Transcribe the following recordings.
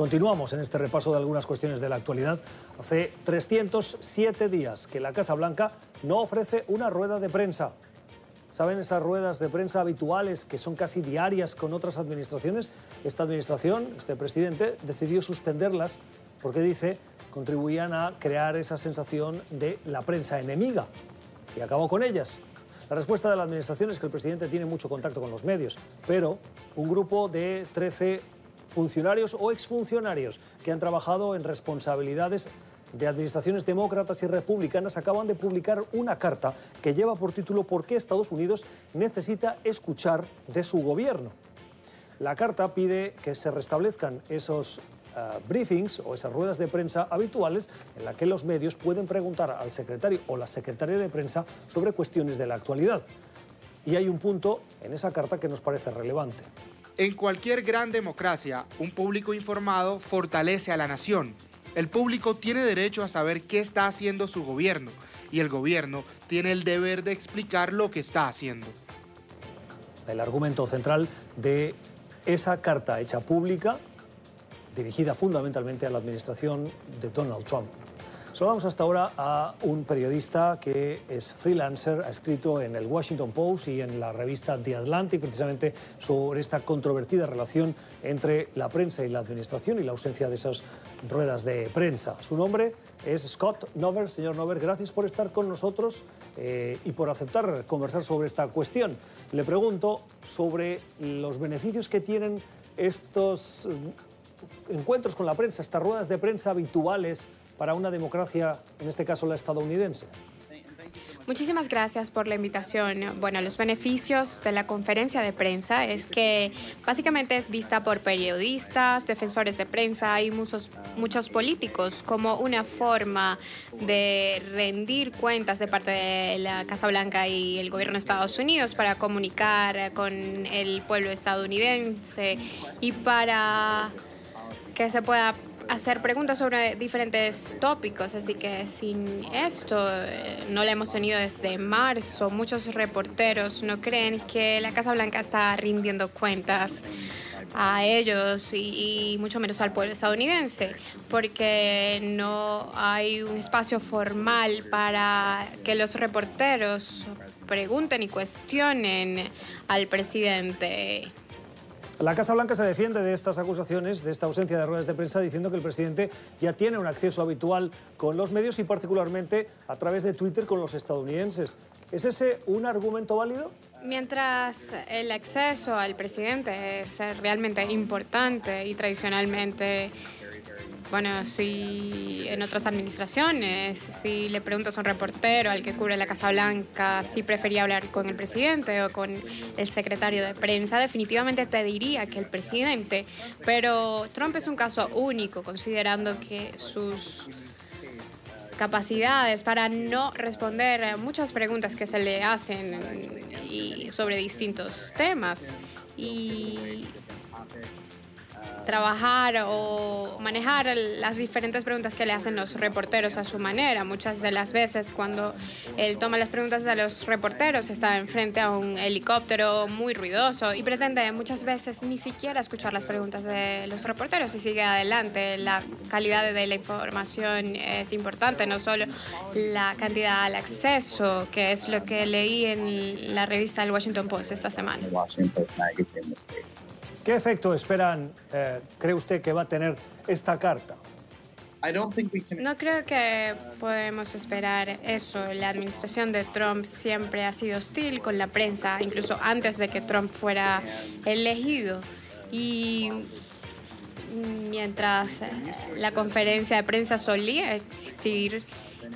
Continuamos en este repaso de algunas cuestiones de la actualidad. Hace 307 días que la Casa Blanca no ofrece una rueda de prensa. ¿Saben esas ruedas de prensa habituales que son casi diarias con otras administraciones? Esta administración, este presidente, decidió suspenderlas porque dice contribuían a crear esa sensación de la prensa enemiga y acabó con ellas. La respuesta de la Administración es que el presidente tiene mucho contacto con los medios, pero un grupo de 13 funcionarios o exfuncionarios que han trabajado en responsabilidades de administraciones demócratas y republicanas acaban de publicar una carta que lleva por título ¿Por qué Estados Unidos necesita escuchar de su gobierno? La carta pide que se restablezcan esos eh, briefings o esas ruedas de prensa habituales en las que los medios pueden preguntar al secretario o la secretaria de prensa sobre cuestiones de la actualidad. Y hay un punto en esa carta que nos parece relevante. En cualquier gran democracia, un público informado fortalece a la nación. El público tiene derecho a saber qué está haciendo su gobierno y el gobierno tiene el deber de explicar lo que está haciendo. El argumento central de esa carta hecha pública dirigida fundamentalmente a la administración de Donald Trump. Saludamos hasta ahora a un periodista que es freelancer, ha escrito en el Washington Post y en la revista The Atlantic precisamente sobre esta controvertida relación entre la prensa y la administración y la ausencia de esas ruedas de prensa. Su nombre es Scott Nover. Señor Nover, gracias por estar con nosotros eh, y por aceptar conversar sobre esta cuestión. Le pregunto sobre los beneficios que tienen estos encuentros con la prensa, estas ruedas de prensa habituales para una democracia, en este caso la estadounidense? Muchísimas gracias por la invitación. Bueno, los beneficios de la conferencia de prensa es que básicamente es vista por periodistas, defensores de prensa y muchos, muchos políticos como una forma de rendir cuentas de parte de la Casa Blanca y el gobierno de Estados Unidos para comunicar con el pueblo estadounidense y para que se pueda hacer preguntas sobre diferentes tópicos, así que sin esto eh, no la hemos tenido desde marzo. Muchos reporteros no creen que la Casa Blanca está rindiendo cuentas a ellos y, y, mucho menos al pueblo estadounidense, porque no hay un espacio formal para que los reporteros pregunten y cuestionen al presidente. La Casa Blanca se defiende de estas acusaciones, de esta ausencia de ruedas de prensa, diciendo que el presidente ya tiene un acceso habitual con los medios y particularmente a través de Twitter con los estadounidenses. ¿Es ese un argumento válido? Mientras el acceso al presidente es realmente importante y tradicionalmente bueno, si en otras administraciones, si le preguntas a un reportero al que cubre la Casa Blanca si prefería hablar con el presidente o con el secretario de prensa, definitivamente te diría que el presidente. Pero Trump es un caso único, considerando que sus capacidades para no responder muchas preguntas que se le hacen sobre distintos temas. Y trabajar o manejar las diferentes preguntas que le hacen los reporteros a su manera. Muchas de las veces cuando él toma las preguntas de los reporteros está enfrente a un helicóptero muy ruidoso y pretende muchas veces ni siquiera escuchar las preguntas de los reporteros y sigue adelante. La calidad de la información es importante, no solo la cantidad al acceso, que es lo que leí en la revista El Washington Post esta semana. ¿Qué efecto esperan, eh, cree usted, que va a tener esta carta? No creo que podemos esperar eso. La administración de Trump siempre ha sido hostil con la prensa, incluso antes de que Trump fuera elegido. Y mientras la conferencia de prensa solía existir,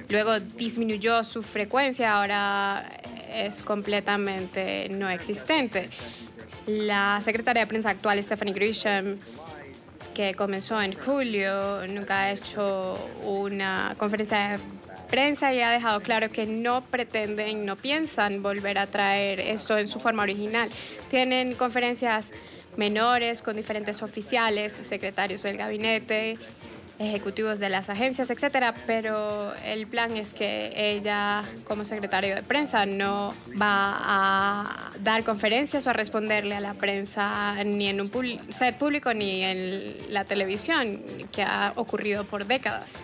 luego disminuyó su frecuencia, ahora es completamente no existente. La secretaria de prensa actual, Stephanie Grisham, que comenzó en julio, nunca ha hecho una conferencia de prensa y ha dejado claro que no pretenden, no piensan volver a traer esto en su forma original. Tienen conferencias menores con diferentes oficiales, secretarios del gabinete ejecutivos de las agencias, etcétera, pero el plan es que ella, como secretario de prensa, no va a dar conferencias o a responderle a la prensa ni en un set público ni en la televisión, que ha ocurrido por décadas.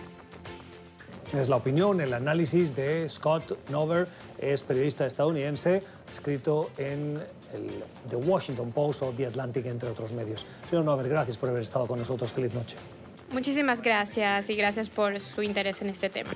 Es la opinión, el análisis de Scott Nover, es periodista estadounidense, escrito en el The Washington Post o The Atlantic, entre otros medios. Señor Nover, gracias por haber estado con nosotros. Feliz noche. Muchísimas gracias y gracias por su interés en este tema.